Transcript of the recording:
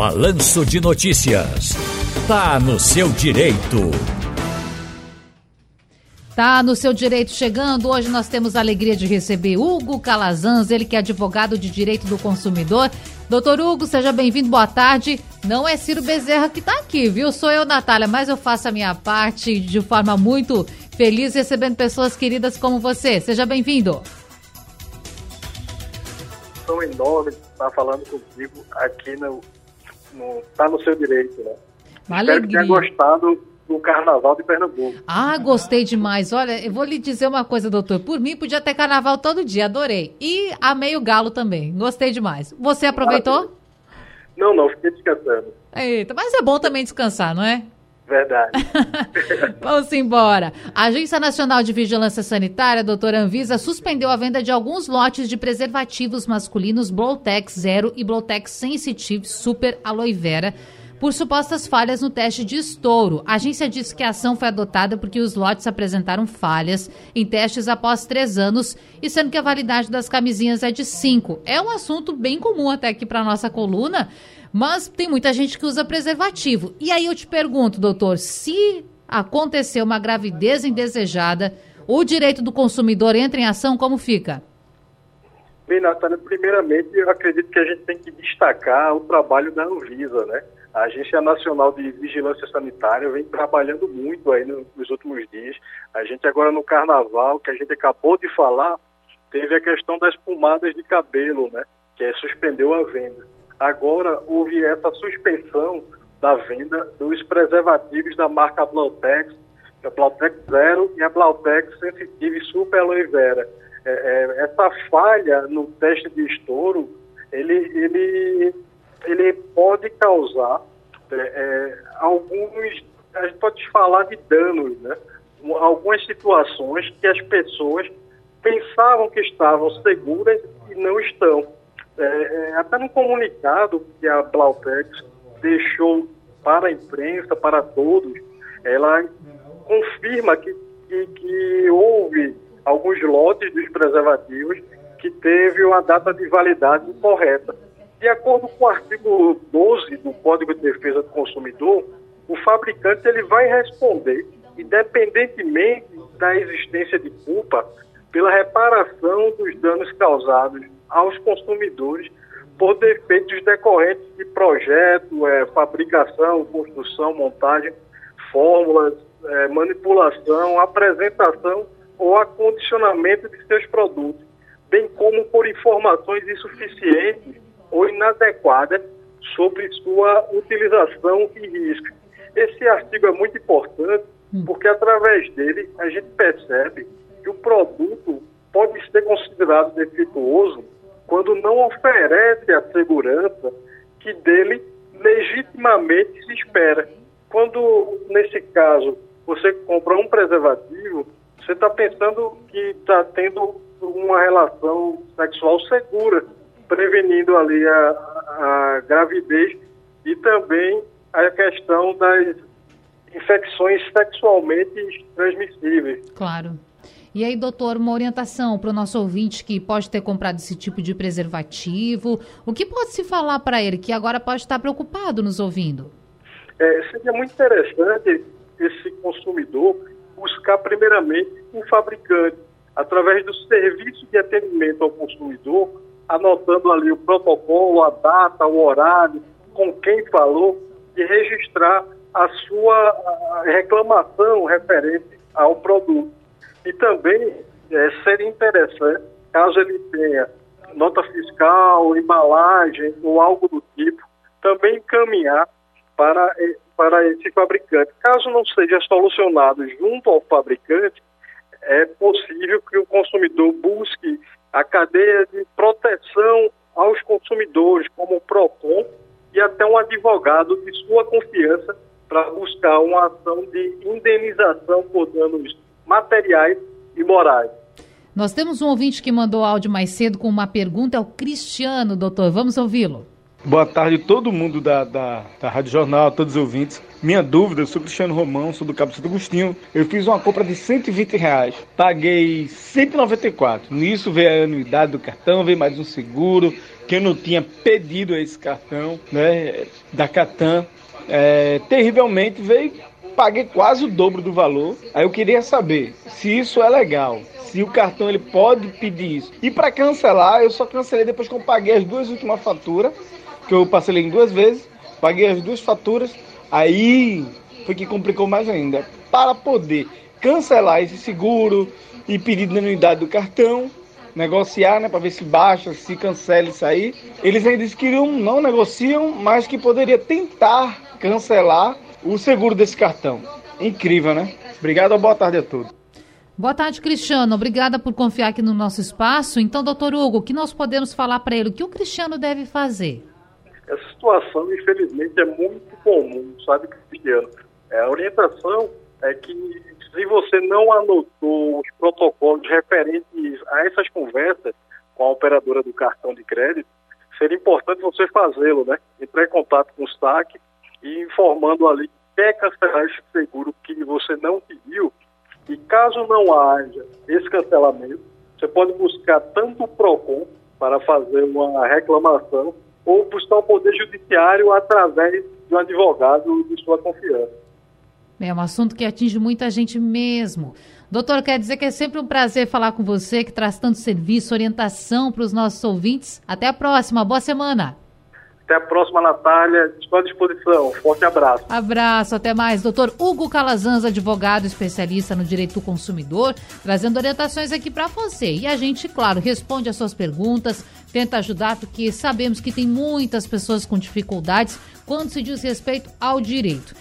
Balanço de Notícias. Tá no seu direito. Tá no seu direito chegando. Hoje nós temos a alegria de receber Hugo Calazans, ele que é advogado de direito do consumidor. Doutor Hugo, seja bem-vindo, boa tarde. Não é Ciro Bezerra que tá aqui, viu? Sou eu, Natália, mas eu faço a minha parte de forma muito feliz recebendo pessoas queridas como você. Seja bem-vindo. São enorme estar falando contigo aqui no, no Tá no seu direito, né? Uma Espero alegria. que tenha gostado do Carnaval de Pernambuco. Ah, gostei demais. Olha, eu vou lhe dizer uma coisa, doutor. Por mim, podia ter carnaval todo dia, adorei. E amei o galo também. Gostei demais. Você aproveitou? Não, não, fiquei descansando. Eita, mas é bom também descansar, não é? Verdade. Vamos embora. A Agência Nacional de Vigilância Sanitária, doutora Anvisa, suspendeu a venda de alguns lotes de preservativos masculinos Blowtex Zero e Blowtex Sensitive Super Aloe Vera por supostas falhas no teste de estouro. A agência disse que a ação foi adotada porque os lotes apresentaram falhas em testes após três anos e sendo que a validade das camisinhas é de cinco. É um assunto bem comum até aqui para nossa coluna, mas tem muita gente que usa preservativo. E aí eu te pergunto, doutor, se acontecer uma gravidez indesejada, o direito do consumidor entra em ação, como fica? Bem, Natália, primeiramente, eu acredito que a gente tem que destacar o trabalho da Anvisa, né? A Agência Nacional de Vigilância Sanitária vem trabalhando muito aí no- nos últimos dias. A gente agora no Carnaval, que a gente acabou de falar, teve a questão das pomadas de cabelo, né? Que é, suspendeu a venda. Agora houve essa suspensão da venda dos preservativos da marca Blautex, que é a Blautex Zero e a Blautex Sensitive Super Aloe Vera. É, é, essa falha no teste de estouro, ele, ele, ele pode causar é, é, alguns, a gente pode falar de danos, né? Um- Algumas situações que as pessoas pensavam que estavam seguras e não estão. É, é, até no comunicado que a Blautex deixou para a imprensa, para todos, ela confirma que, que, que houve alguns lotes dos preservativos que teve uma data de validade incorreta. De acordo com o artigo 12 do Código de Defesa do Consumidor, o fabricante ele vai responder, independentemente da existência de culpa, pela reparação dos danos causados aos consumidores por defeitos decorrentes de projeto, eh, fabricação, construção, montagem, fórmulas, eh, manipulação, apresentação ou acondicionamento de seus produtos, bem como por informações insuficientes ou inadequadas sobre sua utilização e risco. Esse artigo é muito importante porque através dele a gente percebe que o produto pode ser considerado defeituoso quando não oferece a segurança que dele legitimamente se espera. Quando, nesse caso, você compra um preservativo, você está pensando que está tendo uma relação sexual segura, prevenindo ali a, a gravidez e também a questão das infecções sexualmente transmissíveis. Claro. E aí, doutor, uma orientação para o nosso ouvinte que pode ter comprado esse tipo de preservativo. O que pode se falar para ele que agora pode estar preocupado nos ouvindo? É, seria muito interessante esse consumidor buscar primeiramente um fabricante, através do serviço de atendimento ao consumidor, anotando ali o protocolo, a data, o horário, com quem falou, e registrar a sua reclamação referente ao produto. E também é, seria interessante, caso ele tenha nota fiscal, embalagem ou algo do tipo, também encaminhar para, para esse fabricante. Caso não seja solucionado junto ao fabricante, é possível que o consumidor busque a cadeia de proteção aos consumidores, como o PROCON, e até um advogado de sua confiança para buscar uma ação de indenização por danos materiais e morais. Nós temos um ouvinte que mandou áudio mais cedo com uma pergunta, é o Cristiano, doutor. Vamos ouvi-lo. Boa tarde todo mundo da, da, da Rádio Jornal, todos os ouvintes. Minha dúvida, eu sou Cristiano Romão, sou do Cabo Santo Agostinho. Eu fiz uma compra de 120 reais, paguei 194. Nisso veio a anuidade do cartão, veio mais um seguro, que eu não tinha pedido esse cartão, né, da Catam. É, terrivelmente veio, paguei quase o dobro do valor. Aí eu queria saber se isso é legal, se o cartão ele pode pedir isso. E para cancelar, eu só cancelei depois que eu paguei as duas últimas faturas, que eu parcelei em duas vezes, paguei as duas faturas, aí foi que complicou mais ainda. Para poder cancelar esse seguro e pedir de anuidade do cartão, negociar, né, para ver se baixa, se cancela isso aí. Eles ainda queriam, não negociam, mas que poderia tentar cancelar o seguro desse cartão. Incrível, né? Obrigado, boa tarde a todos. Boa tarde, Cristiano. Obrigada por confiar aqui no nosso espaço. Então, doutor Hugo, o que nós podemos falar para ele? O que o Cristiano deve fazer? Essa situação, infelizmente, é muito comum, sabe, Cristiano? É, a orientação é que se você não anotou os protocolos referentes a essas conversas com a operadora do cartão de crédito, seria importante você fazê-lo, né? Entrar em contato com o SAC e informando ali que quer cancelar esse seguro que você não pediu. E caso não haja esse cancelamento, você pode buscar tanto o PROCON para fazer uma reclamação ou buscar o Poder Judiciário através de um advogado de sua confiança. É um assunto que atinge muita gente mesmo. Doutor, quer dizer que é sempre um prazer falar com você, que traz tanto serviço, orientação para os nossos ouvintes. Até a próxima, boa semana. Até a próxima, Natália. Estou à disposição. Forte abraço. Abraço, até mais. Doutor Hugo Calazans, advogado especialista no direito do consumidor, trazendo orientações aqui para você. E a gente, claro, responde as suas perguntas, tenta ajudar, porque sabemos que tem muitas pessoas com dificuldades quando se diz respeito ao direito.